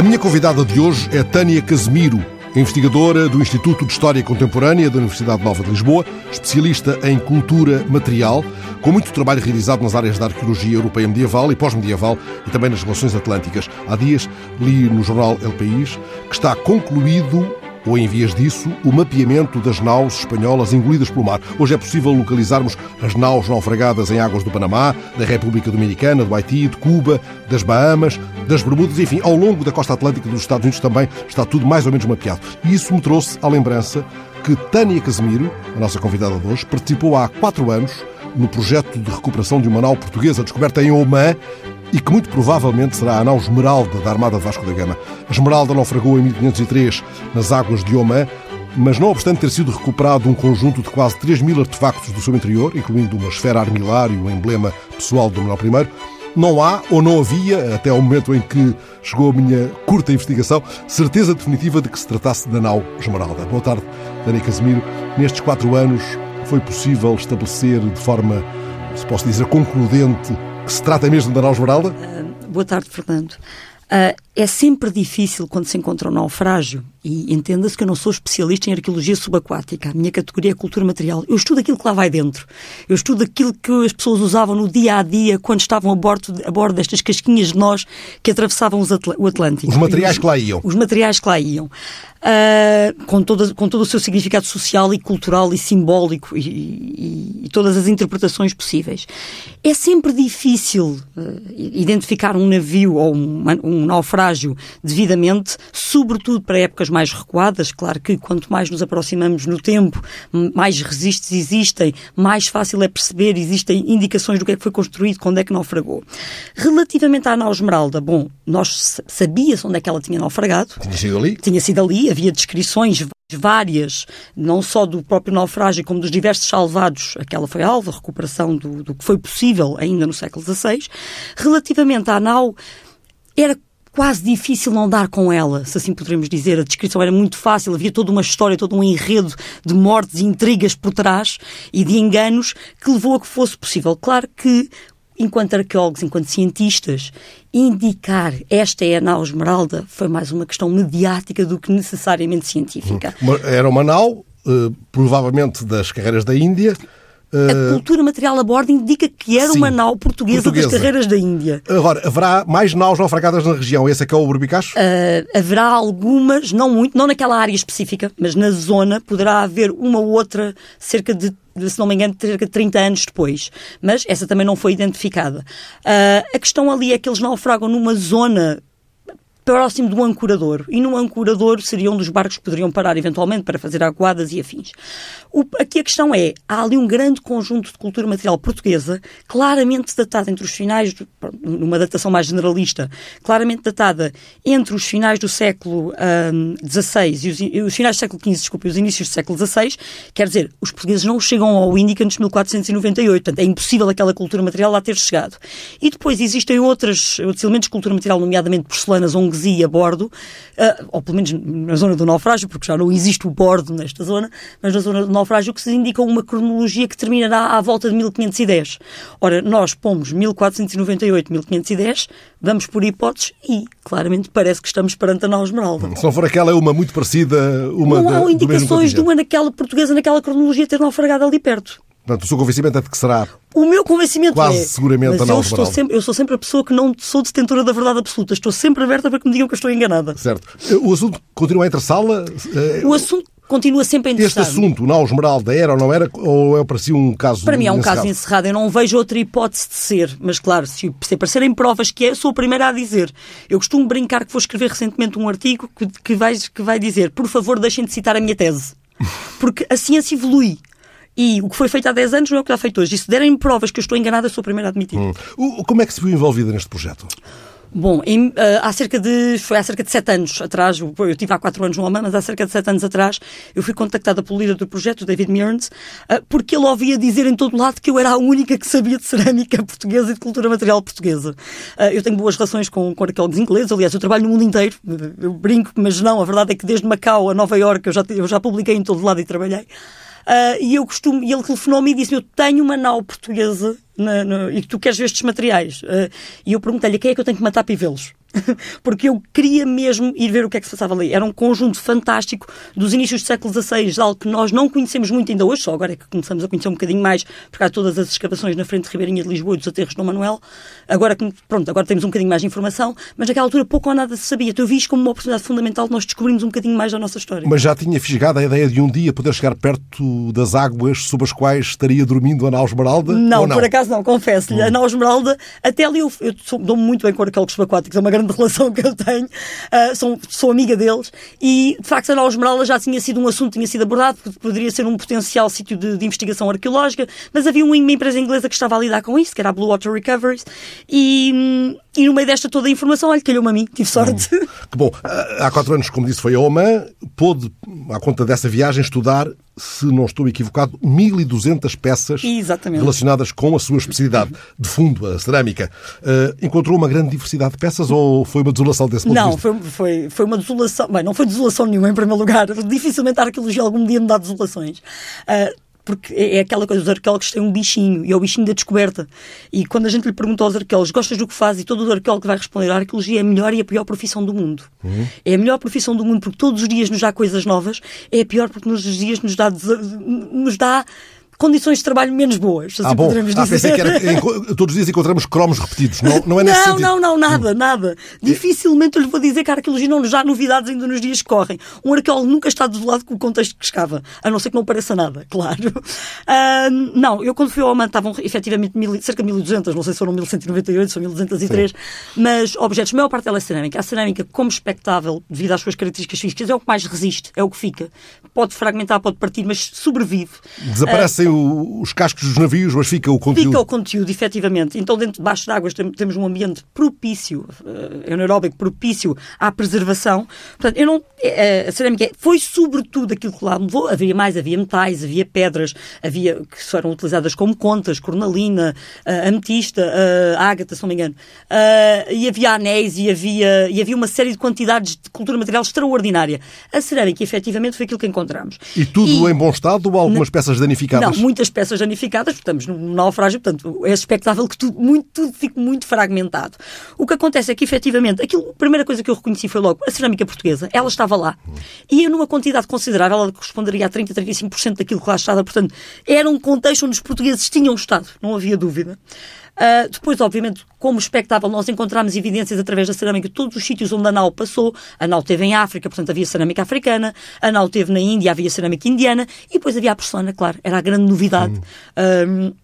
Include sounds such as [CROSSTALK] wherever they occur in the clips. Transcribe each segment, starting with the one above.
A minha convidada de hoje é Tânia Casemiro, investigadora do Instituto de História Contemporânea da Universidade Nova de Lisboa, especialista em cultura material, com muito trabalho realizado nas áreas da arqueologia europeia medieval e pós-medieval e também nas relações atlânticas. Há dias li no jornal El País que está concluído ou em vias disso, o mapeamento das naus espanholas engolidas pelo mar. Hoje é possível localizarmos as naus naufragadas em águas do Panamá, da República Dominicana, do Haiti, de Cuba, das Bahamas, das Bermudas, enfim, ao longo da costa atlântica dos Estados Unidos também está tudo mais ou menos mapeado. E isso me trouxe à lembrança que Tânia Casemiro, a nossa convidada de hoje, participou há quatro anos no projeto de recuperação de uma nau portuguesa descoberta em Oman e que muito provavelmente será a nau Esmeralda da Armada de Vasco da Gama. A Esmeralda naufragou em 1503 nas águas de Oman, mas não obstante ter sido recuperado um conjunto de quase 3 mil artefactos do seu interior, incluindo uma esfera armilar e o emblema pessoal do Manuel I, não há ou não havia, até ao momento em que chegou a minha curta investigação, certeza definitiva de que se tratasse da nau Esmeralda. Boa tarde, Dani Casemiro. Nestes quatro anos foi possível estabelecer de forma, se posso dizer, concludente se trata mesmo da nau Esmeralda? Uh, boa tarde, Fernando. Uh, é sempre difícil quando se encontra um naufrágio, e entenda-se que eu não sou especialista em arqueologia subaquática, a minha categoria é cultura material. Eu estudo aquilo que lá vai dentro. Eu estudo aquilo que as pessoas usavam no dia a dia quando estavam a bordo, a bordo destas casquinhas de nós que atravessavam o Atlântico. Os materiais que lá iam. Os materiais que lá iam. Uh, com, todo, com todo o seu significado social e cultural e simbólico e, e, e todas as interpretações possíveis. É sempre difícil uh, identificar um navio ou um, um naufrágio devidamente, sobretudo para épocas mais recuadas. Claro que quanto mais nos aproximamos no tempo, mais resistes existem, mais fácil é perceber, existem indicações do que é que foi construído, quando é que naufragou. Relativamente à nau Esmeralda, bom, nós sabíamos onde é que ela tinha naufragado. Tinha sido ali? Tinha sido ali, havia descrições várias, não só do próprio naufrágio, como dos diversos salvados, aquela foi alva, recuperação do, do que foi possível ainda no século XVI. Relativamente à nau, era quase difícil não dar com ela, se assim poderemos dizer. A descrição era muito fácil, havia toda uma história, todo um enredo de mortes e intrigas por trás e de enganos que levou a que fosse possível. Claro que, enquanto arqueólogos, enquanto cientistas, indicar esta é a nau Esmeralda foi mais uma questão mediática do que necessariamente científica. Era uma nau, eh, provavelmente das carreiras da Índia, a eh, cultura material a bordo indica que era Sim, uma nau portuguesa, portuguesa, das carreiras da Índia. Agora, haverá mais naus naufragadas na região? Esse é que é o Burbicacho? Uh, haverá algumas, não muito, não naquela área específica, mas na zona poderá haver uma ou outra cerca de se não me engano, cerca de 30 anos depois. Mas essa também não foi identificada. Uh, a questão ali é que eles naufragam numa zona próximo do ancorador. E no ancorador seria um dos barcos poderiam parar eventualmente para fazer aguadas e afins. O, aqui a questão é, há ali um grande conjunto de cultura material portuguesa, claramente datada entre os finais, numa datação mais generalista, claramente datada entre os finais do século XVI um, e, os, os, finais do século XV, desculpe, os inícios do século XVI, quer dizer, os portugueses não chegam ao Índico antes de 1498, portanto é impossível aquela cultura material lá ter chegado. E depois existem outras, outros elementos de cultura material, nomeadamente porcelanas, onguesia a bordo, uh, ou pelo menos na zona do naufrágio, porque já não existe o bordo nesta zona, mas na zona do naufrágio que se indica uma cronologia que terminará à volta de 1510. Ora, nós pomos 1498, 1510, vamos por hipóteses e, claramente, parece que estamos perante a nau Esmeralda. Se não for aquela, é uma muito parecida, uma Não há indicações de uma naquela portuguesa, naquela cronologia, ter naufragado ali perto. Portanto, o seu convencimento é de que será. O meu convencimento quase é. seguramente mas a eu, estou sempre, eu sou sempre a pessoa que não sou detentora da verdade absoluta. Estou sempre aberta para que me digam que eu estou enganada. Certo. O assunto continua entre sala. O assunto continua sempre a interessar. Este assunto, na Esmeralda, era ou não era, ou é para si um caso Para mim é um caso encerrado. Eu não vejo outra hipótese de ser. Mas, claro, se, se aparecerem provas que é, sou a primeira a dizer. Eu costumo brincar que vou escrever recentemente um artigo que, que, vai, que vai dizer por favor, deixem de citar a minha tese. [LAUGHS] Porque a ciência evolui. E o que foi feito há 10 anos não é o que está feito hoje. E se derem provas que eu estou enganada, sou a primeira a admitir. Hum. Como é que se viu envolvida neste projeto? Bom, em, uh, há cerca de foi há cerca de sete anos atrás, eu, eu tive há quatro anos no Oman, mas há cerca de sete anos atrás eu fui contactada pelo líder do projeto, David Mearns, uh, porque ele ouvia dizer em todo lado que eu era a única que sabia de cerâmica [LAUGHS] portuguesa e de cultura material portuguesa. Uh, eu tenho boas relações com, com arqueólogos ingleses, aliás, eu trabalho no mundo inteiro, eu brinco, mas não, a verdade é que desde Macau a Nova Iorque eu já, eu já publiquei em todo lado e trabalhei. Uh, e eu costumo, e ele telefonou-me e disse: Eu tenho uma nau portuguesa na, na, e tu queres ver estes materiais. Uh, e eu perguntei-lhe: quem é que eu tenho que matar para vê-los? [LAUGHS] porque eu queria mesmo ir ver o que é que se passava ali. Era um conjunto fantástico dos inícios do século XVI, algo que nós não conhecemos muito ainda hoje, só agora é que começamos a conhecer um bocadinho mais, porque há todas as escavações na frente de Ribeirinha de Lisboa e dos aterros de Dom Manuel. Agora, pronto, agora temos um bocadinho mais de informação, mas naquela altura pouco ou nada se sabia. Então eu vi isto como uma oportunidade fundamental de nós descobrirmos um bocadinho mais da nossa história. Mas já tinha fisgado a ideia de um dia poder chegar perto das águas sob as quais estaria dormindo a Nau Esmeralda? Não, não? por acaso não, confesso-lhe. Hum. A Nau Esmeralda, até ali eu, eu dou-me muito bem com arqueólogos aquáticos, é uma grande [LAUGHS] relação que eu tenho, uh, sou, sou amiga deles, e de facto a Nau Esmeralda já tinha sido um assunto, tinha sido abordado, porque poderia ser um potencial sítio de, de investigação arqueológica, mas havia uma, uma empresa inglesa que estava a lidar com isso, que era a Blue Water Recoveries, e, hum, e no meio desta toda a informação, olha, calhou-me a mim, tive sorte. Hum. Que bom. Há quatro anos, como disse, foi a Oman, pôde, à conta dessa viagem, estudar se não estou equivocado, 1.200 peças Exatamente. relacionadas com a sua especialidade de fundo, a cerâmica. Uh, encontrou uma grande diversidade de peças ou foi uma desolação desse ponto não, de foi, foi, foi uma desolação. Bem, não foi desolação nenhuma, em primeiro lugar. [LAUGHS] Dificilmente a arqueologia algum dia me dá desolações. Uh, porque é, é aquela coisa, os arqueólogos têm um bichinho, e é o bichinho da descoberta. E quando a gente lhe pergunta aos arqueólogos, gostas do que faz? E todo o arqueólogo vai responder, a arqueologia é a melhor e a pior profissão do mundo. Uhum. É a melhor profissão do mundo porque todos os dias nos dá coisas novas, é a pior porque nos dias nos dá, nos dá condições de trabalho menos boas, assim ah, bom. poderemos ah, dizer. que era, todos os dias encontramos cromos repetidos, não, não é nesse não? Não, não, nada, hum. nada. Dificilmente eu lhe vou dizer que a arqueologia não nos dá novidades ainda nos dias que correm. Um arqueólogo nunca está desolado com o contexto que escava, a não ser que não pareça nada, claro. [LAUGHS] Uh, não, eu quando fui ao Oman estavam efetivamente mil, cerca de 1200, não sei se foram 1198, são 1203, Sim. mas objetos, a maior parte dela é cerâmica. A cerâmica, como espectável, devido às suas características físicas, é o que mais resiste, é o que fica. Pode fragmentar, pode partir, mas sobrevive. Desaparecem uh, o, os cascos dos navios, mas fica o conteúdo. Fica o conteúdo, efetivamente. Então, dentro de águas temos um ambiente propício, uh, anaeróbico propício à preservação. Portanto, eu não, uh, a cerâmica foi sobretudo aquilo que lá levou. Havia mais, havia metais, havia pedras, havia que foram utilizadas como contas, cornalina, uh, ametista, uh, ágata, se não me engano. E havia anéis e havia, e havia uma série de quantidades de cultura material extraordinária. A cerâmica, efetivamente, foi aquilo que encontramos. E tudo e, em bom estado ou algumas peças danificadas? Não, muitas peças danificadas, estamos num naufrágio, portanto, é expectável que tudo, muito, tudo fique muito fragmentado. O que acontece é que, efetivamente, aquilo, a primeira coisa que eu reconheci foi logo a cerâmica portuguesa, ela estava lá. E numa quantidade considerável, ela corresponderia a 30, 35% daquilo que lá estava, portanto, era um contexto onde os portugueses tinham estado, não havia dúvida. Uh, depois, obviamente, como espectável, nós encontramos evidências através da cerâmica de todos os sítios onde a nau passou. A nau teve em África, portanto havia cerâmica africana. A nau teve na Índia, havia cerâmica indiana. E depois havia a porcelana, claro, era a grande novidade. Um,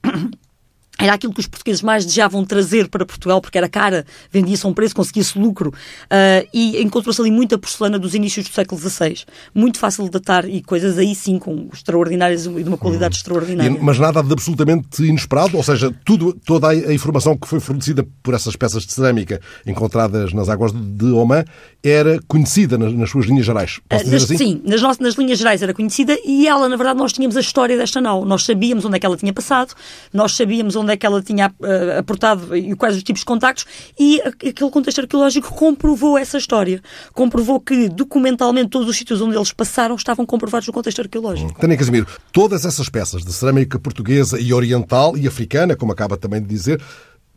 era aquilo que os portugueses mais desejavam trazer para Portugal, porque era cara, vendia-se a um preço, conseguia-se lucro, uh, e encontrou-se ali muita porcelana dos inícios do século XVI. Muito fácil de datar e coisas aí sim, com extraordinárias e de uma qualidade hum. extraordinária. Mas nada de absolutamente inesperado, ou seja, tudo, toda a informação que foi fornecida por essas peças de cerâmica encontradas nas águas de Oman era conhecida nas, nas suas linhas gerais. Posso dizer nas, assim? Sim, nas, nossas, nas linhas gerais era conhecida e ela, na verdade, nós tínhamos a história desta nau. Nós sabíamos onde é que ela tinha passado, nós sabíamos onde é que ela tinha uh, aportado e quais os tipos de contactos, e aquele contexto arqueológico comprovou essa história. Comprovou que, documentalmente, todos os sítios onde eles passaram estavam comprovados no contexto arqueológico. Hum. Tânia Casimiro, todas essas peças de cerâmica portuguesa e oriental e africana, como acaba também de dizer,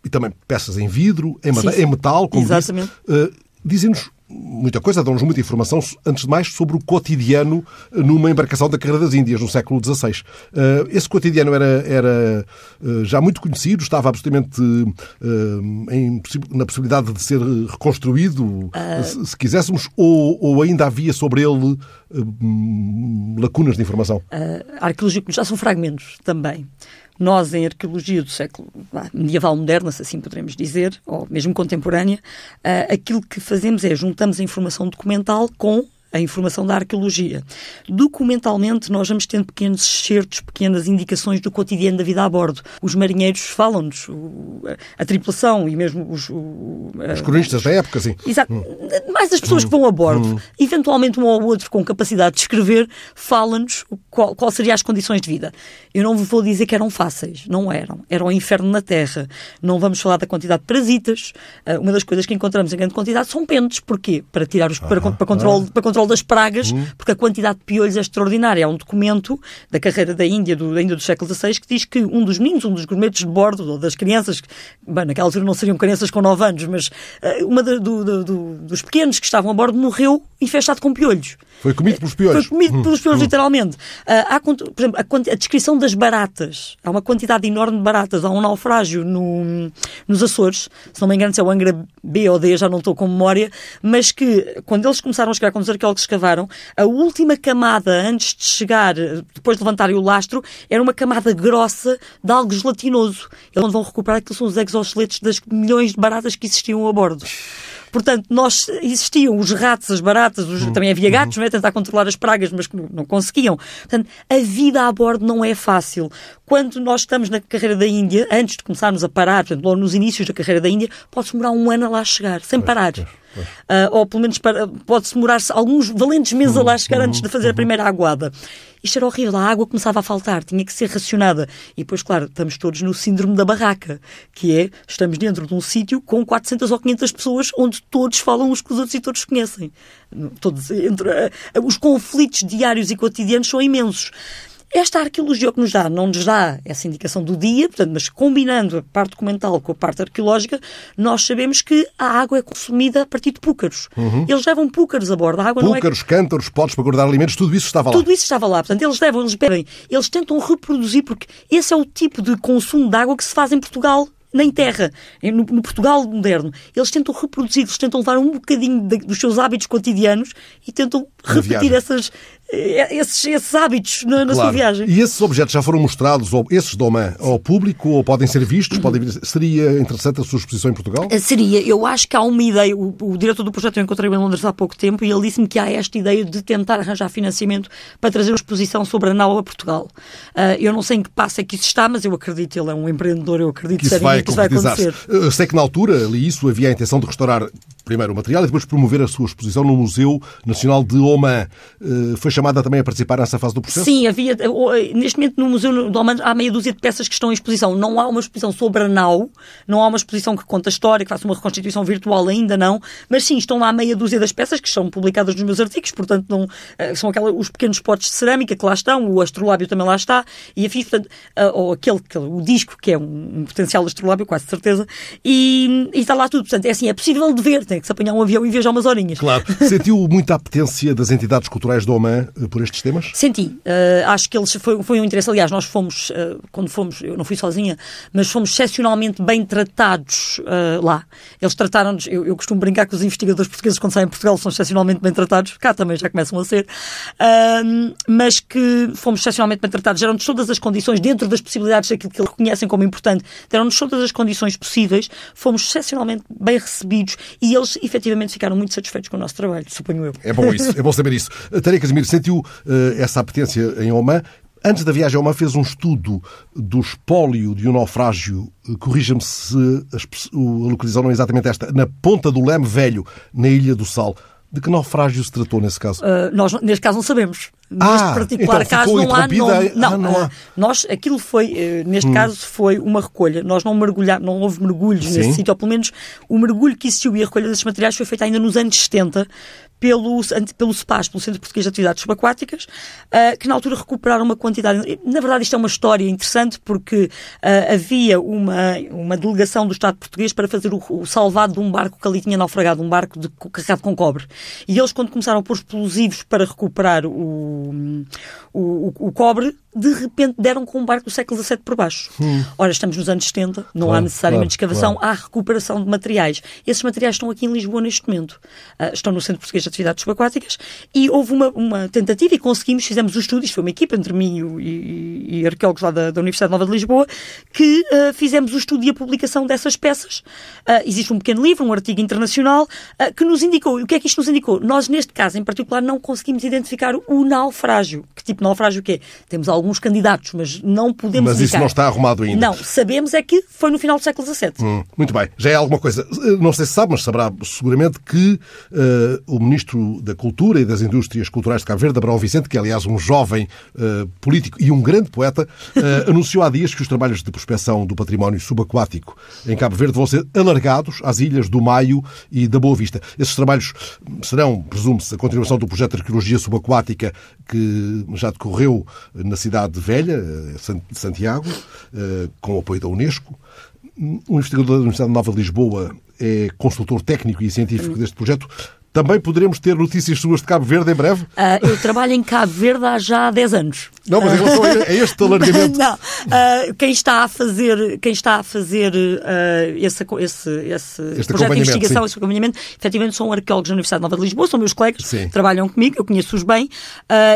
e também peças em vidro, em, em metal, como Exatamente. uh, dizem-nos muita coisa, dão-nos muita informação, antes de mais, sobre o cotidiano numa embarcação da Carreira das Índias, no século XVI. Eh, esse cotidiano era, era eh, já muito conhecido, estava absolutamente eh, em, na possibilidade de ser reconstruído, uh... se, quiséssemos, ou, ou, ainda havia sobre ele lacunas de informação? Uh, arqueológicos já são fragmentos também. Nós, em arqueologia do século medieval moderna, se assim poderemos dizer, ou mesmo contemporânea, uh, aquilo que fazemos é juntamos a informação documental com a informação da arqueologia. Documentalmente, nós vamos tendo pequenos excertos, pequenas indicações do cotidiano da vida a bordo. Os marinheiros falam-nos, a, tripulação e mesmo os... O, os cronistas da época, sim. Exato. Hum. Mais as pessoas hum. que vão a bordo. Hum. Eventualmente, um ou outro com capacidade de escrever, fala-nos qual, qual seriam as condições de vida. Eu não vou dizer que eram fáceis. Não eram. Era um inferno na Terra. Não vamos falar da quantidade de parasitas. Uh, uma das coisas que encontramos em grande quantidade são pentes. Porquê? Para tirar os... Ah, para, para, controle, ah. para controle controle das pragas, uhum. porque a quantidade de piolhos é extraordinária. Há um documento da carreira da Índia, do, ainda do século XVI, que diz que um dos meninos, um dos gourmetes de bordo, ou das crianças, bem, naquela altura não seriam crianças com 9 anos, mas uh, uma de, do, do, dos pequenos que estavam a bordo morreu infestado com piolhos. Foi comido pelos piolhos. Foi comido pelos piolhos, hum. literalmente. Uh, há, por exemplo, a, a, descrição das baratas. Há uma quantidade enorme de baratas. Há um naufrágio no, nos Açores, se não me engano se é o Angra B ou D, já não estou com memória, mas que quando eles começaram a chegar, quando os arqueólogos escavaram, a última camada antes de chegar, depois de levantarem o lastro, era uma camada grossa de algo gelatinoso. Eles vão recuperar aquilo são os exoesqueletos das milhões de baratas que existiam a bordo. Portanto, nós existiam os ratos, as baratas, os, uhum. também havia gatos, uhum. não é? Tentar controlar as pragas, mas não, não conseguiam. Portanto, a vida a bordo não é fácil. Quando nós estamos na carreira da Índia, antes de começarmos a parar, portanto, logo nos inícios da carreira da Índia, pode demorar um ano a lá chegar, sem parar. Uh, ou pelo menos pode-se demorar alguns valentes meses a lá chegar uhum. antes de fazer a primeira aguada. Isto era horrível, a água começava a faltar, tinha que ser racionada. E depois, claro, estamos todos no síndrome da barraca, que é, estamos dentro de um sítio com 400 ou 500 pessoas onde todos falam uns com os outros e todos conhecem. Todos, entre, uh, os conflitos diários e cotidianos são imensos. Esta arqueologia que nos dá, não nos dá essa indicação do dia, portanto, mas combinando a parte documental com a parte arqueológica, nós sabemos que a água é consumida a partir de púcaros. Uhum. Eles levam púcaros a bordo. A água púcaros, não é... cântaros, potes para guardar alimentos, tudo isso estava lá. Tudo isso estava lá. Portanto, eles levam, eles bebem, eles tentam reproduzir, porque esse é o tipo de consumo de água que se faz em Portugal nem terra, no, no, Portugal moderno. Eles tentam reproduzir, eles tentam levar um bocadinho de, dos seus hábitos cotidianos e tentam repetir essas, esses, esses hábitos na, na claro. sua viagem. E esses objetos já foram mostrados, ou esses de Oman, ao público, ou podem ser vistos? Podem... Seria interessante a sua exposição em Portugal? Eh, seria. Eu acho que há uma ideia. O, o diretor do projeto eu encontrei em Londres há pouco tempo e ele disse-me que há esta ideia de tentar arranjar financiamento para trazer uma exposição sobre a nau a Portugal. Uh, eu não sei em que passo é que isso está, mas eu acredito, ele é um empreendedor, eu acredito que isso vai, que isso vai acontecer. Eu sei que na altura, li isso, havia a intenção de restaurar primeiro o material e depois promover a sua exposição no Museu Nacional de Oman. Uh, foi chamada também a participar nessa fase do processo? Sim, havia. Neste momento no Museu do Oman há meia dúzia de peças que estão em exposição. Não há uma exposição sobre a nau, não há uma exposição que conta a história, que faça uma reconstituição virtual ainda não, mas sim, estão lá meia dúzia das peças que são publicadas nos meus artigos, portanto não, eh, são aquelas, os pequenos potes de cerâmica que lá estão, o astrolábio também lá está, e afim, portanto, eh, ou aquele, o disco que é um, um potencial astrolábio, quase certeza, e, e, está lá tudo. Portanto, é assim, é possível de ver, tem que se apanhar um avião e viajar umas horinhas. Claro. [LAUGHS] Sentiu muita apetência das entidades culturais do Oman eh, por estes temas? Senti, Uh, acho que eles foi, foi um interesse. Aliás, nós fomos, uh, quando fomos, eu não fui sozinha, mas fomos excepcionalmente bem tratados uh, lá. Eles trataram-nos, eu, eu, costumo brincar que os investigadores portugueses, quando saem em Portugal, são excepcionalmente bem tratados, cá também já começam a ser, mas que fomos excepcionalmente bem tratados. Deram-nos todas as condições, dentro das possibilidades daquilo que eles reconhecem como importante, deram-nos todas as condições possíveis, fomos excepcionalmente bem recebidos e eles efetivamente ficaram muito satisfeitos com o nosso trabalho, suponho eu. É bom isso, é bom saber isso. [LAUGHS] Taria Casimiro, sentiu essa apetência em Oman. Antes da viagem a Oman fez um estudo do espólio de um naufrágio, corrija-me se a localização não é exatamente esta, na ponta do Leme Velho, na Ilha do Sal. De que naufrágio se tratou nesse caso? Uh, nós, neste caso, não sabemos. Neste ah, particular então caso, não há nome. Não, ah, não há. nós, aquilo foi, uh, neste hum. caso, foi uma recolha. Nós não mergulhamos, não houve mergulhos Sim. nesse sítio, ou pelo menos o mergulho que existiu e a recolha desses materiais foi feita ainda nos anos 70 pelo, pelo SPAS, pelo Centro Português de Atividades Subaquáticas, uh, que na altura recuperaram uma quantidade. Na verdade, isto é uma história interessante porque uh, havia uma, uma delegação do Estado português para fazer o, o, salvado de um barco que ali tinha naufragado, um barco de, carregado com cobre. E eles, quando começaram a pôr explosivos para recuperar o, o, o cobre, de repente deram com um barco do século XVII por baixo. Hum. Ora, estamos nos anos 70, não claro, há necessariamente claro, escavação, claro. há recuperação de materiais. Esses materiais estão aqui em Lisboa neste momento. Uh, estão no Centro Português Atividades Subaquáticas e houve uma, uma tentativa e conseguimos, fizemos o estudo, isto foi uma equipa entre mim e, e, e arqueólogos lá da, da, Universidade Nova de Lisboa, que uh, fizemos o estudo e a publicação dessas peças. Uh, existe um pequeno livro, um artigo internacional, que nos indicou, e o que é que isto nos indicou? Nós, neste caso em particular, não conseguimos identificar o nau naufrágio. Que tipo de naufrágio que é? Temos alguns candidatos, mas não podemos Mas isso indicar. não está arrumado ainda. Não, sabemos é que foi no final do século XVII. Hum, muito bem. Já é alguma coisa. Não sei se sabe, mas saberá seguramente que o Ministro da Cultura e das Indústrias Culturais de Cabo Verde, Abraão Vicente, que é aliás um jovem eh, político e um grande poeta, eh, [LAUGHS] anunciou há dias que os trabalhos de prospecção do património subaquático em Cabo Verde vão ser alargados às ilhas do Maio e da Boa Vista. Esses trabalhos serão, presume-se, a continuação do projeto de arqueologia subaquática que já decorreu na cidade velha, eh, San- de Santiago, eh, com o apoio da Unesco. Um investigador da Universidade Nova de Lisboa é consultor técnico e científico deste projeto. Também poderemos ter notícias suas de Cabo Verde em breve? Ah, eu trabalho em Cabo Verde há já 10 anos. Não, mas em relação a este alargamento. Não, Ah, quem está a fazer, quem está a fazer ah, esse, esse, esse projeto de investigação, sim. esse acompanhamento, efetivamente são arqueólogos da Universidade Nova de Lisboa, são meus colegas, Sim. trabalham comigo, eu conheço-os bem.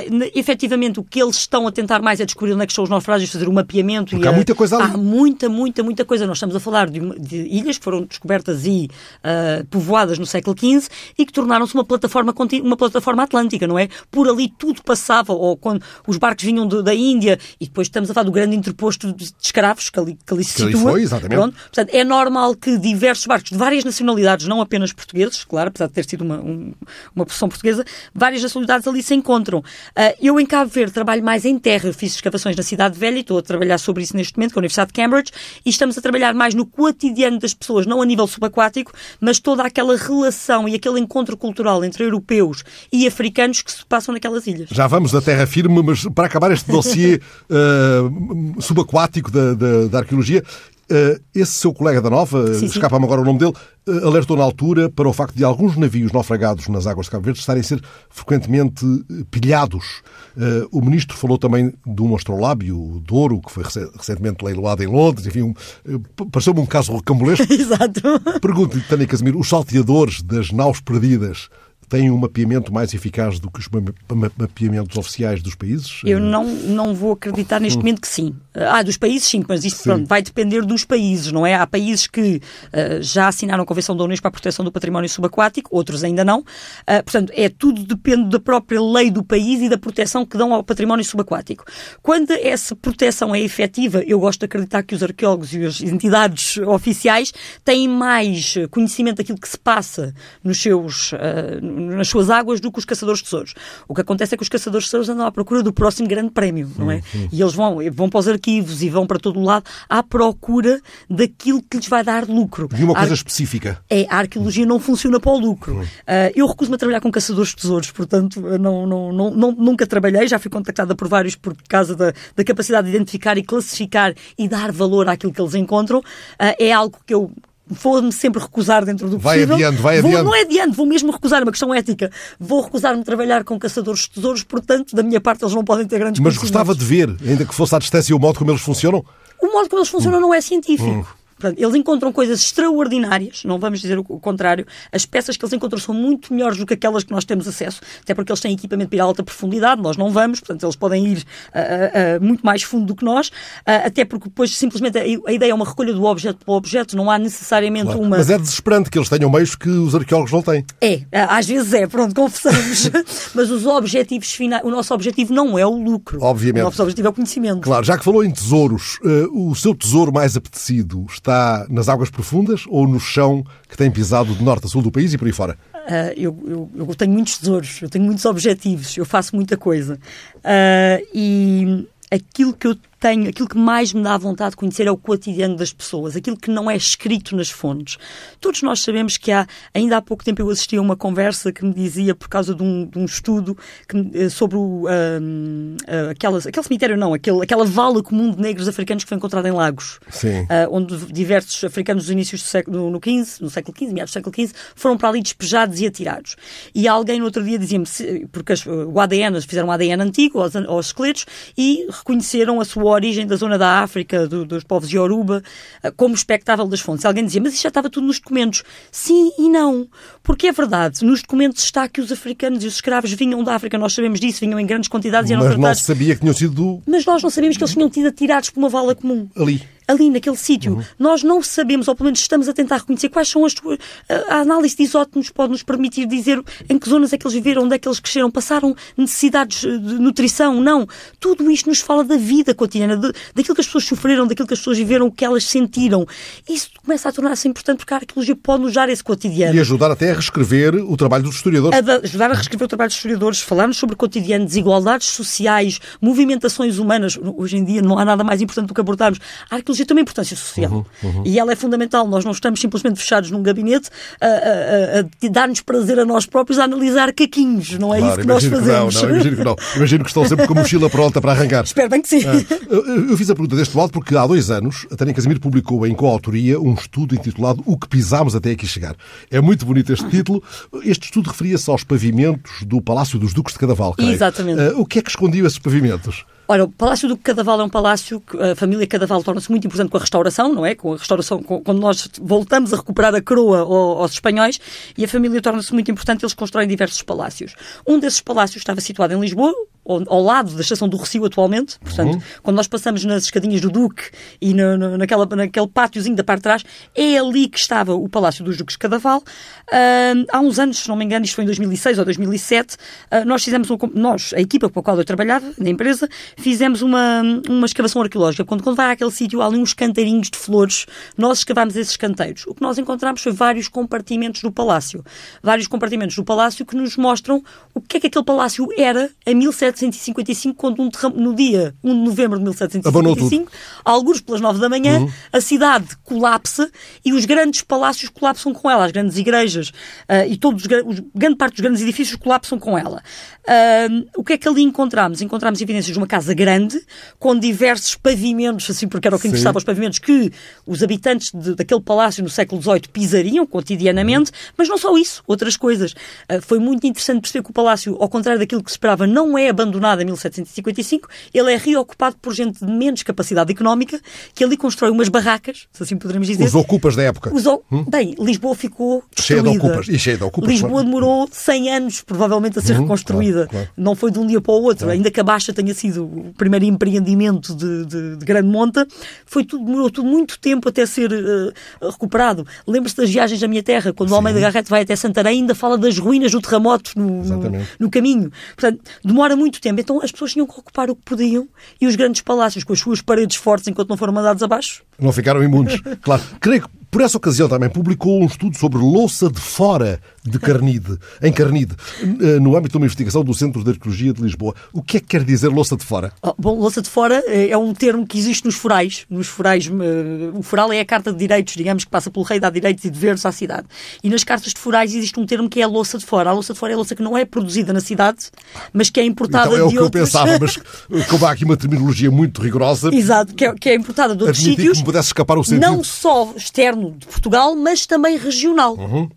Ne- efetivamente, o que eles estão a tentar mais é descobrir onde é que estão os naufrágios, fazer um mapeamento. Porque e há a- muita coisa ali. Há muita, muita, muita coisa. Nós estamos a falar de, de ilhas que foram descobertas e ah, povoadas no século XV e que tornaram-se uma plataforma, uma plataforma atlântica, não é? Por ali tudo passava, ou quando os barcos vinham de- da Índia, e depois estamos a falar do grande interposto de, de escravos que ali, que ali se Que ali situa. foi, exatamente. Pronto. Portanto, é normal que diversos barcos de várias nacionalidades, não apenas portugueses, claro, apesar de ter sido uma, um- uma posição portuguesa, várias nacionalidades ali se encontram. Ah, eu, em Cabo Verde, trabalho mais em terra. Eu fiz escavações na Cidade Velha e estou a trabalhar sobre isso neste momento com a Universidade de Cambridge e estamos a trabalhar mais no cotidiano das pessoas, não a nível subaquático, mas toda aquela relação e aquele encontro cultural entre europeus e africanos que se passam naquelas ilhas. Já vamos da terra firme, mas para acabar este dossiê [LAUGHS] eh, subaquático da, da, da arqueologia, eh, esse seu colega da Nova, escapa-me agora o nome dele, eh, alertou na altura para o facto de alguns navios naufragados nas águas de Cabo Verde estarem a ser frequentemente pilhados. Eh, o ministro falou também de um astrolábio de ouro que foi rece- recentemente leiloado em Londres. Enfim, um, pareceu-me um caso rocambolesco. [LAUGHS] Exato. Pergunto-lhe, Tânia Casimiro, os salteadores das naus perdidas têm um mapeamento mais eficaz do que os ma- ma- mapeamentos oficiais dos países? Eu não, não vou acreditar neste momento que sim. Ah, dos países sim, mas isto pronto, vai depender dos países, não é? Há países que ah, já assinaram a Convenção da Unesco para a proteção do património subaquático, outros ainda não. Ah, portanto, é tudo depende da própria lei do país e da proteção que dão ao património subaquático. Quando essa proteção é efetiva, eu gosto de acreditar que os arqueólogos e as entidades oficiais têm mais conhecimento daquilo que se passa nos seus, ah, nas suas águas do que os caçadores de tesouros. O que acontece é que os caçadores de tesouros andam à procura do próximo grande prémio, não é? E eles vão, vão para os arquivos e vão para todo o lado à procura daquilo que lhes vai dar lucro. De uma coisa ar- específica. é, a arqueologia não funciona para o lucro. Ah, eu recuso-me a trabalhar com caçadores de tesouros, portanto, não, não, não, não- nunca trabalhei, já fui contactada por vários por causa da, da capacidade de identificar e classificar e dar valor àquilo que eles encontram. Ah, é algo que eu vou-me sempre recusar dentro do Vai possível. adiando, vai Vou- adiando. Não é adiante, vou mesmo recusar, é uma questão ética. Vou recusar-me trabalhar com caçadores de tesouros, portanto, da minha parte, eles não podem ter grandes Mas gostava de ver, ainda que fosse à distância, o modo como eles funcionam? O modo como eles Hum. funcionam não é científico. Portanto, eles encontram coisas extraordinárias, não vamos dizer o contrário. As peças que eles encontram são muito melhores do que aquelas que nós temos acesso, até porque eles têm equipamento para ir a alta profundidade, nós não vamos, portanto, eles podem ir ah, ah, muito mais fundo do que nós, ah, até porque depois simplesmente a, a ideia é uma recolha do objeto para o objeto, não há necessariamente Claro. uma. Mas é desesperante que eles tenham meios que os arqueólogos não têm. É, às vezes é, pronto, confessamos. [LAUGHS] Mas os objetivos finais, o nosso objetivo não é o lucro. Obviamente. O nosso objetivo é o conhecimento. Claro, já que falou em tesouros, o seu tesouro mais apetecido está nas águas profundas ou no chão que tem pisado de norte a sul do país e por aí fora? Ah, eu, eu- eu tenho muitos tesouros, eu tenho muitos objetivos, eu faço muita coisa. Ah, e aquilo que eu tenho, aquilo que mais me dá vontade de conhecer é o cotidiano das pessoas, aquilo que não é escrito nas fontes. Todos nós sabemos que há, ainda há pouco tempo eu assisti a uma conversa que me dizia, por causa de um, de um estudo que eh, sobre o, ahm, ah, aquela, aquele cemitério, não, aquele, aquela vala comum de negros africanos que foi encontrada em Lagos. Ah, onde diversos africanos dos inícios do século, no, 15, no século XV, meados do século XV, foram para ali despejados e atirados. E alguém no outro dia dizia-me, porque as- o ADN, fizeram um ADN antigo aos, aos esqueletos e reconheceram a sua origem da zona da África, do- dos povos Yoruba, ah, como expectável das fontes. Alguém dizia, mas isto já estava tudo nos documentos. Sim e não. Porque é verdade, nos documentos está que os africanos e os escravos vinham da África, nós sabemos disso, vinham em grandes quantidades e eram Mas não tratados se sabia que tinham sido mas nós não sabíamos que eles tinham tido atirados por uma vala comum. ali. Ali naquele sítio. Uhum. Nós não sabemos, ou pelo menos estamos a tentar reconhecer quais são as tuas. A análise de isótopos pode nos permitir dizer em que zonas é que eles viveram, onde é que eles cresceram, passaram necessidades de nutrição. Não. Tudo isto nos fala da vida cotidiana, de, daquilo que as pessoas sofreram, daquilo que as pessoas viveram, o que elas sentiram. Isso começa a tornar-se importante porque a arqueologia pode nos dar esse cotidiano. E ajudar até a reescrever o trabalho dos historiadores. A ajudar a reescrever o trabalho dos historiadores. Falamos sobre o cotidiano, desigualdades sociais, movimentações humanas. Hoje em dia não há nada mais importante do que abordarmos. A arqueologia tem uma importância social. Uhum, uhum. E ela é fundamental. Nós não estamos simplesmente fechados num gabinete a, a, a dar-nos prazer a nós próprios a analisar caquinhos. Não é claro, isso que nós fazemos. Que não, não, imagino que não. [LAUGHS] Imagino que estão sempre com a mochila pronta para arrancar. Espero bem que sim. Ah, eu fiz a pergunta deste modo porque há dois anos a Tânia Casimiro publicou em coautoria um estudo intitulado O que pisámos até aqui chegar. É muito bonito este título. Este estudo referia-se aos pavimentos do Palácio dos Duques de Cadaval. Creio. Exatamente. Uh, o que é que escondiam esses pavimentos? Ora, o Palácio do Cadaval é um palácio que a família Cadaval torna-se muito importante com a restauração, não é? Com a restauração, com, quando nós voltamos a recuperar a coroa aos espanhóis, e a família torna-se muito importante, eles constroem diversos palácios. Um desses palácios estava situado em Lisboa, ao, lado da estação do Recio atualmente, portanto, uhum. quando nós passamos nas escadinhas do Duque e no, no, naquela, naquele pátiozinho da parte de trás, é ali que estava o Palácio dos Duques de Cadaval. Uh, há uns anos, se não me engano, isto foi em 2006 ou 2007, uh, nós fizemos, um, nós, a equipa com a qual eu trabalhava, na empresa, fizemos uma, uma escavação arqueológica. Quando, quando vai àquele sítio, há ali uns canteirinhos de flores, nós escavámos esses canteiros. O que nós encontramos foi vários compartimentos do palácio. Vários compartimentos do palácio que nos mostram o que é que aquele palácio era em 1755, quando um no dia 1 de novembro de 1755, alguns pelas 9 da manhã, uhum. a cidade colapsa e os grandes palácios colapsam com ela, as grandes igrejas uh, e todos os, grande parte dos grandes edifícios colapsam com ela. Uh, o que é que ali encontramos? Encontramos evidências de uma casa casa grande, com diversos pavimentos, assim, porque era o que interessava os pavimentos que os habitantes de, daquele palácio no século XVIII pisariam cotidianamente, uhum. mas não só isso, outras coisas. Uh, foi muito interessante perceber que o palácio, ao contrário daquilo que se esperava, não é abandonado em 1755, ele é reocupado por gente de menos capacidade económica, que ali constrói umas barracas, se assim poderemos dizer. Os ocupas da época. Os o... hum? Bem, Lisboa ficou destruída. Cheia de ocupas. E cheia de ocupas. Lisboa demorou 100 anos, provavelmente, a ser uhum, reconstruída. Claro, claro. Não foi de um dia para o outro, claro. ainda que a Baixa tenha sido o primeiro empreendimento de, de, de, grande monta, foi tudo, demorou tudo muito tempo até ser uh, recuperado. Lembra-se das viagens à minha terra, quando Sim. o Almeida Garrett vai até Santarém, ainda fala das ruínas do terremoto no, no, no, caminho. Portanto, demora muito tempo. Então as pessoas tinham que ocupar o que podiam e os grandes palácios com as suas paredes fortes enquanto não foram mandados abaixo. Não ficaram imundos. [LAUGHS] claro. Creio que por essa ocasião também publicou um estudo sobre louça de fora de Carnide, em Carnide, eh, no âmbito de uma investigação do Centro de Arqueologia de Lisboa. O que é que quer dizer louça de fora? Oh, bom, louça de fora eh, é um termo que existe nos forais. Nos forais, eh, o foral é a carta de direitos, digamos, que passa pelo rei, dá direitos e deveres à cidade. E nas cartas de forais existe um termo que é a louça de fora. A louça de fora é a louça que não é produzida na cidade, mas que é importada então, é de outros... o que eu pensava, mas [LAUGHS] como há aqui uma terminologia muito rigorosa... Exato, que é, que é importada de outros sítios. que me pudesse escapar o sentido. Não só externo de Portugal, mas também regional. Uhum.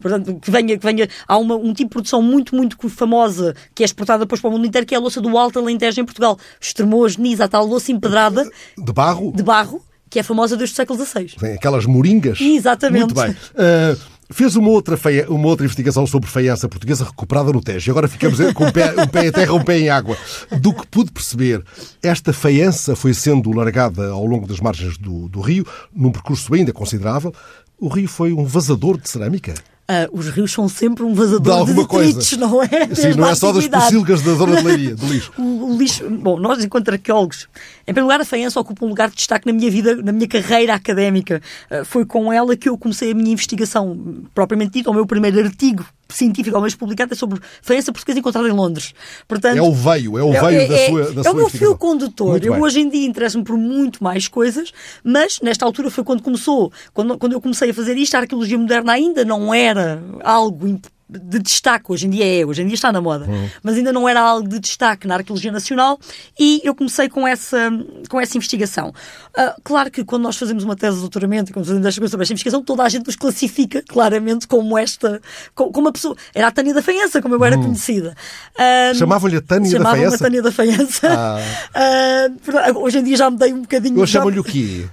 Portanto, que venha, que venha. Há uma, um tipo de produção muito, muito famosa que é exportada depois para o mundo inteiro, que é a louça do Alto Alentejo em Portugal. Estremoz, Niza, a tal louça empedrada. De barro? De barro, que é famosa desde o século XVI. Aquelas moringas. Exatamente. Muito bem. Uh... Fez uma outra, feia, uma outra investigação sobre faiança portuguesa recuperada no Tejo. Agora ficamos com um pé, um pé em terra, um pé em água. Do que pude perceber, esta faiança foi sendo largada ao longo das margens do, do rio, num percurso ainda considerável. O rio foi um vazador de cerâmica? Uh, os rios são sempre um vazador de, de detritos, coisa. não é? Sim, não é [LAUGHS] só das pocilgas da zona de leiria, do lixo. [LAUGHS] o, o, lixo. Bom, nós, enquanto arqueólogos, em primeiro lugar, a faiança ocupa um lugar de destaque na minha vida, na minha carreira académica. Uh, foi com ela que eu comecei a minha investigação, propriamente dita, o meu primeiro artigo científico ao menos publicado é sobre faiança portuguesa encontrada em Londres. Portanto, é o veio, é o veio é, da é, sua da É o meu fio condutor. Eu hoje em dia interesso-me por muito mais coisas, mas nesta altura foi quando começou, quando, quando eu comecei a fazer isto, a arqueologia moderna ainda não era algo importante de destaque, hoje em dia é, hoje em dia está na moda, uhum. mas ainda não era algo de destaque na arqueologia nacional e eu comecei com essa, com essa investigação. Uh, claro que quando nós fazemos uma tese de doutoramento e quando fazemos esta coisa sobre esta investigação, toda a gente nos classifica claramente como esta, como, como uma pessoa. Era a Tânia da Fanhança, como eu era uhum. conhecida. Uh, Chamavam-lhe a Tânia da Fanhança? A Tânia da Fanhança. Ah. [LAUGHS] Uh, hoje em dia já mudei um bocadinho. Eu chamo-lhe o quê?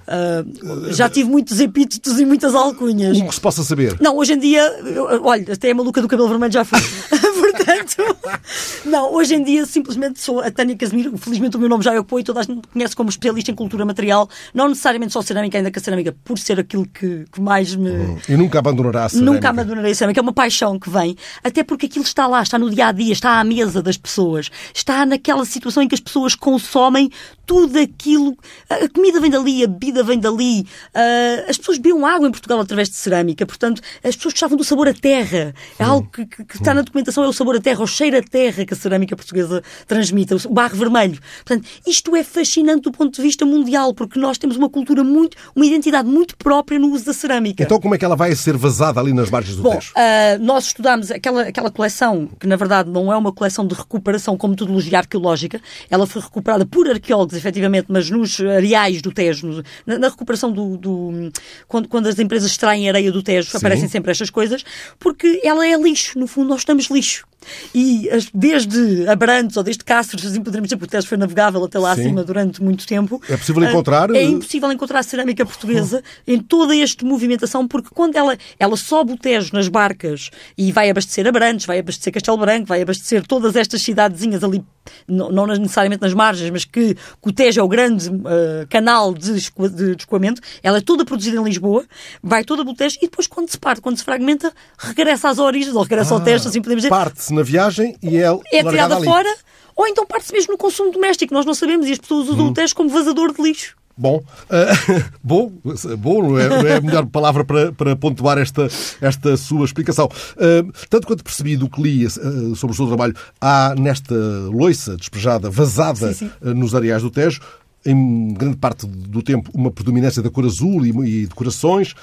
já tive muitos epítetos e muitas alcunhas. O que se possa saber? Não, hoje em dia, eu, olha, até é maluca do cabelo vermelho já fui. [LAUGHS] Portanto, [LAUGHS] não, hoje em dia simplesmente sou a Tânia Casimiro, felizmente o meu nome já é apoio, toda a gente me conhece como especialista em cultura material, não necessariamente só cerâmica, ainda que a cerâmica, por ser aquilo que, que mais me. Hum, e nunca abandonará a cerâmica. Nunca abandonarei a cerâmica, é uma paixão que vem, até porque aquilo está lá, está no dia a dia, está à mesa das pessoas, está naquela situação em que as pessoas consomem tudo aquilo. A comida vem dali, a bebida vem dali, uh, as pessoas bebiam água em Portugal através de cerâmica, portanto, as pessoas gostavam do sabor a terra. É algo que, que, que está na documentação, é o sabor a terra, o cheiro a terra que a cerâmica portuguesa transmite, o barro vermelho. Portanto, isto é fascinante do ponto de vista mundial, porque nós temos uma cultura muito, uma identidade muito própria no uso da cerâmica. Então, como é que ela vai ser vazada ali nas margens do Bom, Tejo? Uh, nós estudámos aquela, aquela coleção, que na verdade não é uma coleção de recuperação com metodologia arqueológica, ela foi recuperada por arqueólogos, efetivamente, mas nos areais do Tejo, na, na recuperação do. do quando, quando, as empresas extraem areia do Tejo, Sim. aparecem sempre estas coisas, porque ela é lixo, no fundo, nós estamos lixo. E desde Abrantes ou desde Cáceres, assim poderíamos dizer, porque o Tejo foi navegável até lá Sim. acima durante muito tempo. É possível encontrar? É impossível encontrar cerâmica portuguesa em toda esta movimentação, porque quando ela, ela sobe o Tejo nas barcas e vai abastecer Abrantes, vai abastecer Castelo Branco, vai abastecer todas estas cidadezinhas ali, não, não necessariamente nas margens, mas que, que o Tejo é o grande uh, canal de, de, de escoamento, ela é toda produzida em Lisboa, vai toda o Tejo e depois quando se parte, quando se fragmenta, regressa às origens, ou regressa ah, ao Tejo, assim podemos dizer. Parte-se na viagem e é É tirada ali. fora, ou então parte-se mesmo no consumo doméstico. Nós não sabemos e as pessoas usam hum. o Tejo como vazador de lixo. Bom, uh, [LAUGHS] bom, bom não, é, é a melhor palavra para, para pontuar esta, esta sua explicação. Uh, tanto quanto percebi do que li uh, sobre o seu trabalho, há nesta loiça despejada, vazada sim, sim. nos areais do Tejo, em grande parte do tempo, uma predominância da cor azul e, e decorações,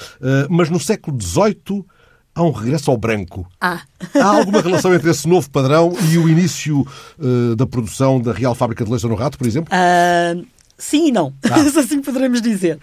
mas no século XVIII há um regresso ao branco. Ah. Há alguma relação entre esse novo padrão e o início uh, da produção da Real Fábrica de Leite no Rato, por exemplo? Uh, sim e não. Ah. [LAUGHS] assim poderemos dizer.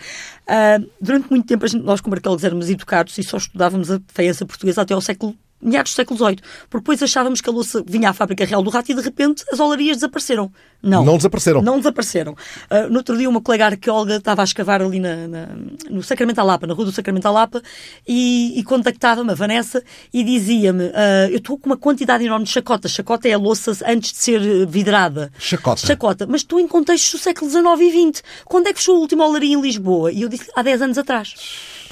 Uh, durante muito tempo, nós como arqueólogos éramos educados e só estudávamos a feiança portuguesa até ao século meados do século XVIII, porque depois achávamos que a louça vinha à fábrica real do rato e de repente as olarias desapareceram. Não. Não desapareceram. Não desapareceram. Uh, no outro dia, uma colega arqueóloga estava a escavar ali na, na, no Sacramento da Lapa, na rua do Sacramento da Lapa, e, e contactava-me, a Vanessa, e dizia-me: uh, Eu estou com uma quantidade enorme de chacotas. Chacota é a louça antes de ser vidrada. Chacota. Chacota. Mas estou em contextos do século XIX e XX. Quando é que fechou a última olaria em Lisboa? E eu disse: há 10 anos atrás.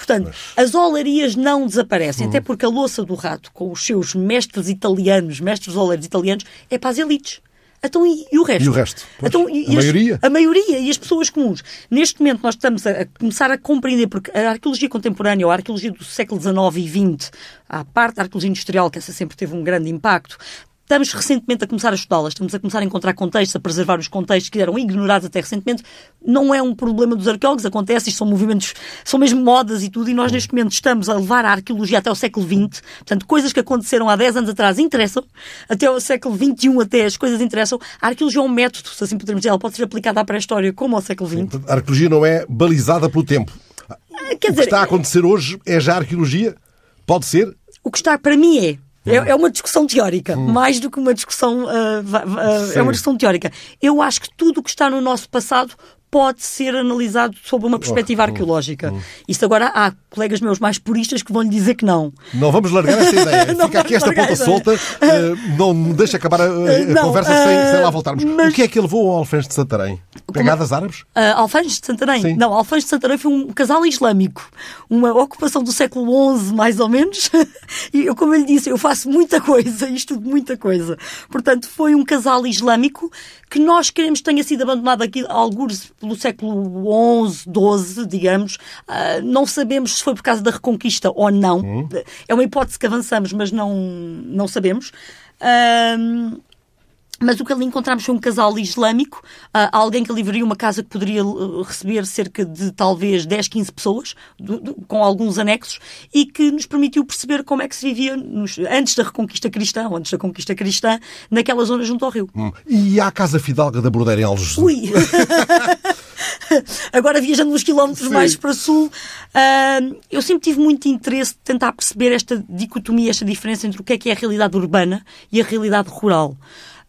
Portanto, Mas... as olarias não desaparecem, hum. até porque a louça do rato, com os seus mestres italianos, mestres oleiros italianos, é para as elites. Então, e, e, o resto? E o resto? Pois, então, e, a maioria? a maioria e as pessoas comuns. Neste momento nós estamos a, a, começar a compreender, porque a arqueologia contemporânea ou a arqueologia do século XIX e XX, à parte da arqueologia industrial, que essa sempre teve um grande impacto, Estamos recentemente a começar a estudá-las, estamos a começar a encontrar contextos, a preservar os contextos que eram ignorados até recentemente. Não é um problema dos arqueólogos, acontece, isto são movimentos, são mesmo modas e tudo, e nós neste momento estamos a levar a arqueologia até o século XX. Portanto, coisas que aconteceram há 10 anos atrás interessam, até o século XXI até as coisas interessam. A arqueologia é um método, se assim podemos dizer, ela pode ser aplicada à pré-história como ao século XX. A arqueologia não é balizada pelo tempo. Quer o que está a acontecer hoje é já arqueologia? Pode ser? O que está para mim é é, é, uma discussão teórica, hum. mais do que uma discussão. Uh, uh, é uma discussão teórica. Eu acho que tudo o que está no nosso passado pode ser analisado sob uma perspectiva oh, arqueológica. Hum. Isto agora há colegas meus mais puristas que vão lhe dizer que não. Não vamos largar [LAUGHS] esta ideia. Fica aqui esta ponta solta. Uh, não me deixa acabar a, a não, conversa uh, sem, sem, lá voltarmos. Mas... O que é que levou ao Alfãs de Santarém? Pegadas árabes? Uh, Alfãs de Santarém? Sim. Não, Alfãs de Santarém foi um casal islâmico. Uma ocupação do século XI, mais ou menos. [LAUGHS] e eu, como eu lhe disse, eu faço muita coisa, [LAUGHS] estudo muita coisa. Portanto, foi um casal islâmico que nós queremos que tenha sido abandonado aqui, alguns pelo século XI, XII, digamos. Uh, não sabemos se foi por causa da Reconquista ou não. Hum. É uma hipótese que avançamos, mas não, não sabemos. Uh, mas o que ali encontramos foi um casal islâmico, uh, alguém que livraria uma casa que poderia uh, receber cerca de talvez 10, 15 pessoas, do, do, com alguns anexos, e que nos permitiu perceber como é que se vivia nos, antes da reconquista cristã, ou antes da conquista cristã, naquela zona junto ao rio. Hum. E há a Casa Fidalga da Bordeira em? Ui! [LAUGHS] Agora viajando uns quilómetros Sim. mais para sul, uh, eu sempre tive muito interesse de tentar perceber esta dicotomia, esta diferença entre o que é que é a realidade urbana e a realidade rural.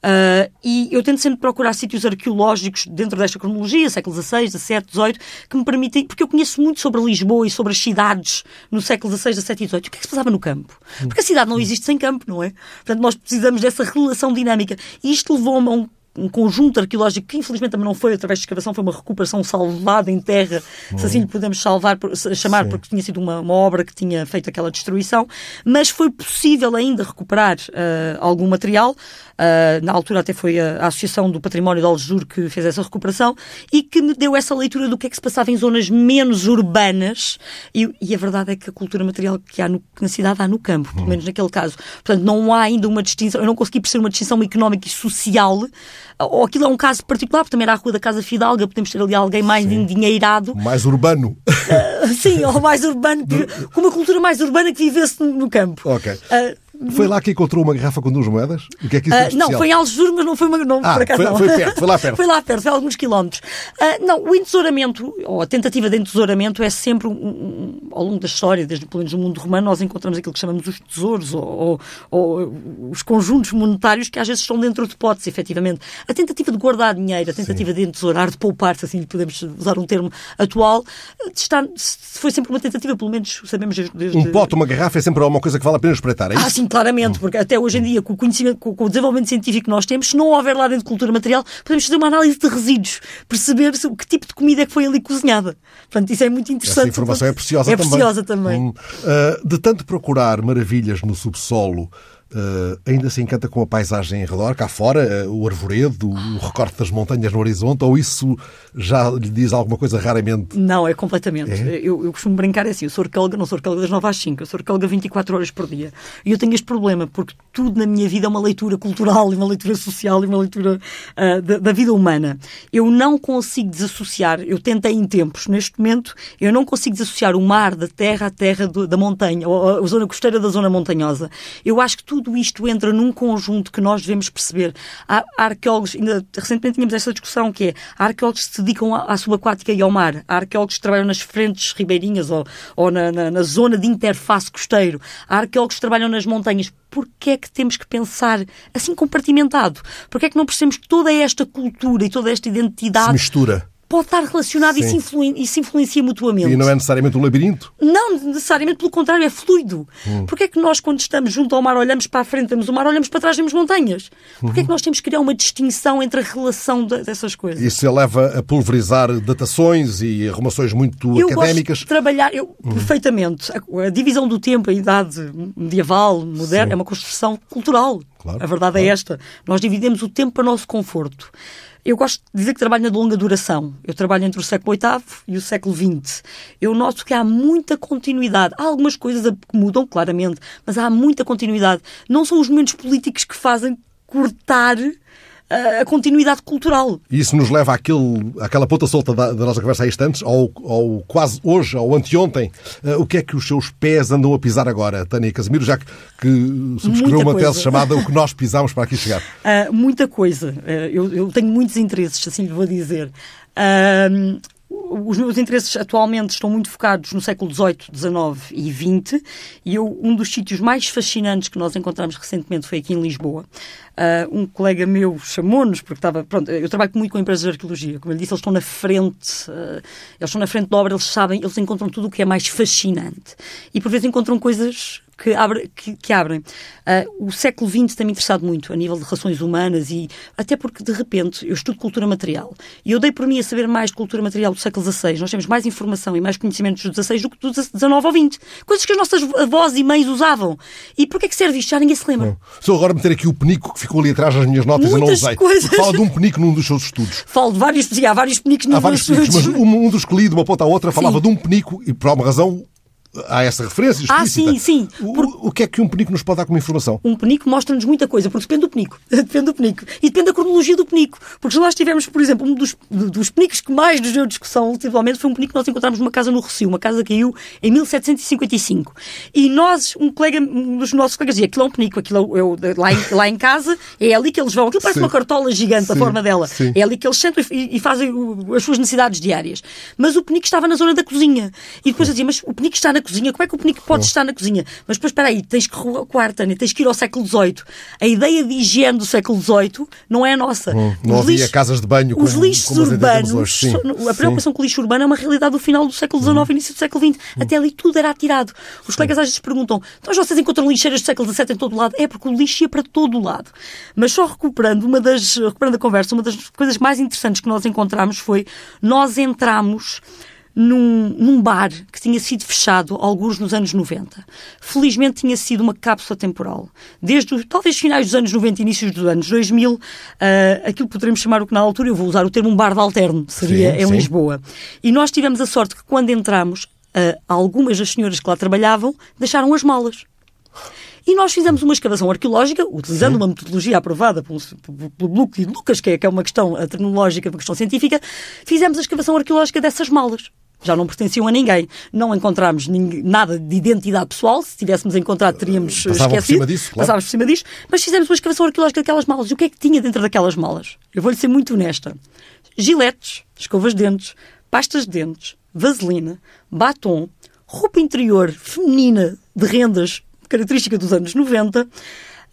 Uh, e eu tento sempre procurar sítios arqueológicos dentro desta cronologia, século XVI, XVII, XVIII, que me permitem, porque eu conheço muito sobre Lisboa e sobre as cidades no século XVI, XVII e XVIII. O que é que se passava no campo? Porque a cidade não existe sem campo, não é? Portanto, nós precisamos dessa relação dinâmica. E isto levou-me a um um conjunto arqueológico que infelizmente também não foi através de escavação, foi uma recuperação salvada em terra, uhum. se assim lhe podemos salvar, chamar, Sim. porque tinha sido uma, uma, obra que tinha feito aquela destruição, mas foi possível ainda recuperar uh, algum material. Uh, na altura até foi a, a, Associação do Património de Aljur que fez essa recuperação e que me deu essa leitura do que é que se passava em zonas menos urbanas e, e a verdade é que a cultura material que há no, que na cidade há no campo, pelo uhum. menos naquele caso. Portanto, não há ainda uma distinção, eu não consegui perceber uma distinção económica e social ou aquilo é um caso particular, porque também era a Rua da Casa Fidalga, podemos ter ali alguém mais sim. endinheirado. Mais urbano. Uh, sim, ou mais urbano, [LAUGHS] com uma cultura mais urbana que vivesse no, no campo. Ok. Uh, foi lá que encontrou uma garrafa com duas moedas? O que é que isso uh, Não, foi em Algesur, mas não foi uma. Não, ah, por acaso, foi, não. foi perto, foi lá perto. [LAUGHS] foi lá perto, foi alguns quilómetros. Uh, não, o entesouramento, ou a tentativa de entesouramento, é sempre, um, um, ao longo da história, desde pelo menos no mundo romano, nós encontramos aquilo que chamamos os tesouros, ou, ou, ou, os conjuntos monetários que às vezes estão dentro de potes, efetivamente. A tentativa de guardar dinheiro, a tentativa Sim. de entesourar, de poupar, se assim podemos usar um termo atual, está, foi sempre uma tentativa, pelo menos sabemos desde. desde... Um pote, uma garrafa é sempre uma coisa que vale a pena espreitar, é isso? Ah, sim, claramente, porque até hoje em dia, com o conhecimento, com, o desenvolvimento científico que nós temos, se não houver lá dentro de cultura material, podemos fazer uma análise de resíduos, perceber que tipo de comida é que foi ali cozinhada. Portanto, isso é muito interessante. Essa informação é preciosa é também. É preciosa também. Hum, uh, de tanto procurar maravilhas no subsolo, Uh, ainda se encanta com a paisagem em redor, cá fora, uh, o arvoredo, o recorte das montanhas no horizonte, ou isso já lhe diz alguma coisa raramente? Não, é completamente. É? Eu, eu, costumo brincar assim, eu sou arqueóloga, não sou arqueóloga das 9 às 5, eu sou arqueóloga 24 horas por dia. E eu tenho este problema, porque tudo na minha vida é uma leitura cultural, e uma leitura social, e uma leitura uh, da, da, vida humana. Eu não consigo desassociar, eu tentei em tempos, neste momento, eu não consigo desassociar o mar da terra à terra do, da montanha, ou a zona costeira da zona montanhosa. Eu acho que tudo tudo isto entra num conjunto que nós devemos perceber. Há, arqueólogos, ainda recentemente tínhamos esta discussão, que é há arqueólogos que se dedicam à, à subaquática e ao mar, há arqueólogos que trabalham nas frentes ribeirinhas ou, ou na, na, na zona de interface costeiro, há arqueólogos que trabalham nas montanhas. Porquê é que temos que pensar assim compartimentado? Porquê é que não percebemos que toda esta cultura e toda esta identidade... Se mistura pode estar relacionado e se, influen e se, influencia mutuamente. E não é necessariamente um labirinto? Não, necessariamente, pelo contrário, é fluido. Hum. Porquê é que nós, quando estamos junto ao mar, olhamos para a frente, vemos o mar, olhamos para trás, vemos montanhas? Porquê uhum. é que nós temos que criar uma distinção entre a relação de, dessas coisas? Isso leva a pulverizar datações e arrumações muito eu académicas? Gosto de trabalhar, eu, uhum. perfeitamente. A, a, divisão do tempo, a idade medieval, moderna, Sim. é uma construção cultural. Claro, a verdade é claro. é esta. Nós dividimos o tempo para o nosso conforto. Eu gosto de dizer que trabalho na de longa duração. Eu trabalho entre o século VIII e o século XX. Eu noto que há muita continuidade. Há algumas coisas que mudam, claramente, mas há muita continuidade. Não são os momentos políticos que fazem cortar a continuidade cultural. E isso nos leva àquele, àquela ponta solta da, da nossa conversa há instantes, ao, ao quase hoje, ao anteontem. Uh, o que é que os seus pés andam a pisar agora, Tânia Casemiro, já que, que subscreveu uma tese chamada O que nós [LAUGHS] pisamos para aqui chegar? Uh, muita coisa. Uh, eu, eu, tenho muitos interesses, assim lhe vou dizer os meus interesses atualmente estão muito focados no século XVIII, XIX e XX, e eu, um dos sítios mais fascinantes que nós encontramos recentemente foi aqui em Lisboa. Uh, um colega meu chamou-nos, porque estava, pronto, eu trabalho muito com empresas de arqueologia, como ele disse, eles estão na frente, uh, eles estão na frente da obra, eles sabem, eles encontram tudo o que é mais fascinante. E por vezes encontram coisas que, abre, que, que abrem. Uh, o século XX tem-me interessado muito a nível de relações humanas e até porque, de repente, eu estudo cultura material e eu dei por mim a saber mais de cultura material do século XVI. Nós temos mais informação e mais conhecimentos do XVI do que do XIX ou XX. Coisas que as nossas avós e mães usavam. E porquê é que serve isto? Já ninguém se lembra. Só agora meter aqui o penico que ficou ali atrás das minhas notas Muitas e não usei. Coisas. Fala de um penico num dos seus estudos. Falo de vários, há vários penicos num há vários dos penicos, mas um, um dos que li de uma ponta à outra falava sim. de um penico e por alguma razão há essa referência explícita. Ah, sim, sim. O, que é que um penico nos pode dar como informação? Um penico mostra-nos muita coisa, porque depende do penico. [LAUGHS] depende do penico. E depende da cronologia do penico. Porque se nós tivermos, por exemplo, um dos, dos penicos que mais nos deu discussão ultimamente foi um penico que nós encontramos numa casa no Recio. Uma casa que caiu em 1755. E nós, um colega, um dos nossos colegas dizia, aquilo é um penico, aquilo é o, lá, em, lá em casa, é ali que eles vão. Aquilo parece sim. uma cartola gigante, sim, a forma dela. Sim. É ali que eles sentam e, e fazem as suas necessidades diárias. Mas o penico estava na zona da cozinha. E depois eu dizia, mas o penico está na cozinha, como é que o penico pode estar na cozinha. Mas depois, espera aí, tens que recuar, Tânia, tens que ir ao século XVIII. A ideia de higiene do século XVIII não é nossa. Hum, não Os havia lixos- casas de banho Os como- lixos como urbanos, hoje. Sim, a sim. preocupação com o lixo urbano é uma realidade do final do século XIX e início do século XX. Até ali tudo era atirado. Os colegas às vezes perguntam, então vocês encontram lixeiras do século XVII em todo lado? É porque o lixo ia para todo o lado. Mas só recuperando, uma das, recuperando a conversa, uma das coisas mais interessantes que nós encontramos foi, nós entramos num, num bar que tinha sido fechado alguns nos anos 90. Felizmente tinha sido uma cápsula temporal. Desde talvez finais dos anos 90 e inícios dos anos 2000, ah, aquilo poderemos chamar o que na altura, eu vou usar o termo um bar de alterno, seria Sim, em sim. Lisboa. E nós tivemos a sorte que quando entramos, ah, algumas das senhoras que lá trabalhavam deixaram as malas. E nós fizemos uma escavação arqueológica, utilizando uma metodologia aprovada pelo, pelo Luke e Lucas, que é, que é uma questão tecnológica, uma questão científica, fizemos a escavação arqueológica dessas malas. Já não pertenciam a ninguém. Não encontramos nada de identidade pessoal. Se tivéssemos encontrado, teríamos eh, Passavam por esquecido. cima disso, claro. Passávamos por cima disso. Mas fizemos uma escavação arqueológica daquelas malas. E o que é que tinha dentro daquelas malas? Eu vou-lhe ser muito honesta. Giletes, escovas de dentes, pastas de dentes, vaselina, batom, roupa interior feminina de rendas, característica dos anos 90,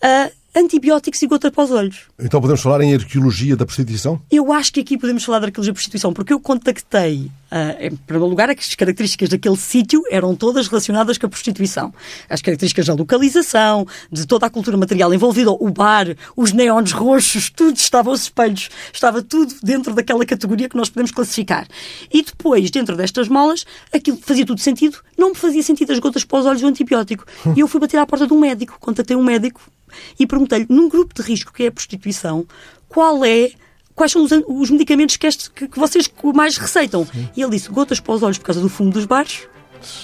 ah, antibióticos e gota para os olhos. Então podemos falar em arqueologia da prostituição? Eu acho que aqui podemos falar da arqueologia de prostituição, porque eu contactei, ah, em primeiro lugar, as características daquele sítio eram todas relacionadas com a prostituição. As características da localização, de toda a cultura material envolvida, o bar, os neons roxos, tudo estava aos espelhos, estava tudo dentro daquela categoria que nós podemos classificar. E depois, dentro destas malas, aquilo fazia tudo sentido, não me fazia sentido as gotas para os olhos e o antibiótico. [LAUGHS] E eu fui bater à porta de um médico, contatei um médico e perguntei-lhe, num grupo de risco que é a prostituição, qual é quais são os, os medicamentos que, este- que- que vocês mais receitam? E ele disse, gotas para os olhos por causa do fumo dos bares,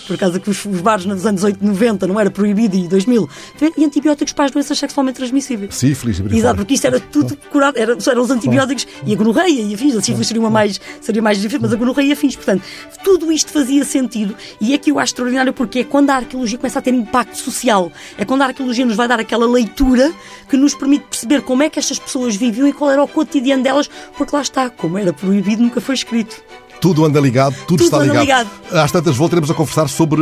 por causa que os, os bares nos anos 80, 90 não era proibido e 2000, e antibióticos para as doenças sexualmente transmissíveis. Sífilis, aí Exato, porque isto era tudo curado, era, eram os antibióticos e a gonorreia e afins, a sífilis seria, uma mais, seria mais difícil, mas a gonorreia e afins. Portanto, tudo isto fazia sentido e é que eu acho extraordinário porque é quando a arqueologia começa a ter impacto social, é quando a arqueologia nos vai dar aquela leitura que nos permite perceber como é que estas pessoas viviam e qual era o cotidiano delas, porque lá está, como era proibido, nunca foi escrito. Tudo anda ligado, tudo, Tudo está anda ligado. Às tantas voltaremos a conversar sobre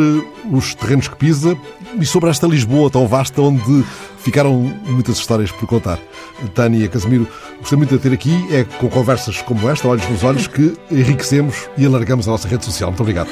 os terrenos que pisa e sobre esta Lisboa tão vasta onde ficaram muitas histórias por contar. Tânia Casimiro, gostei muito de ter aqui. É com conversas como esta, olhos nos olhos, [LAUGHS] que enriquecemos e alargamos a nossa rede social. Muito obrigado.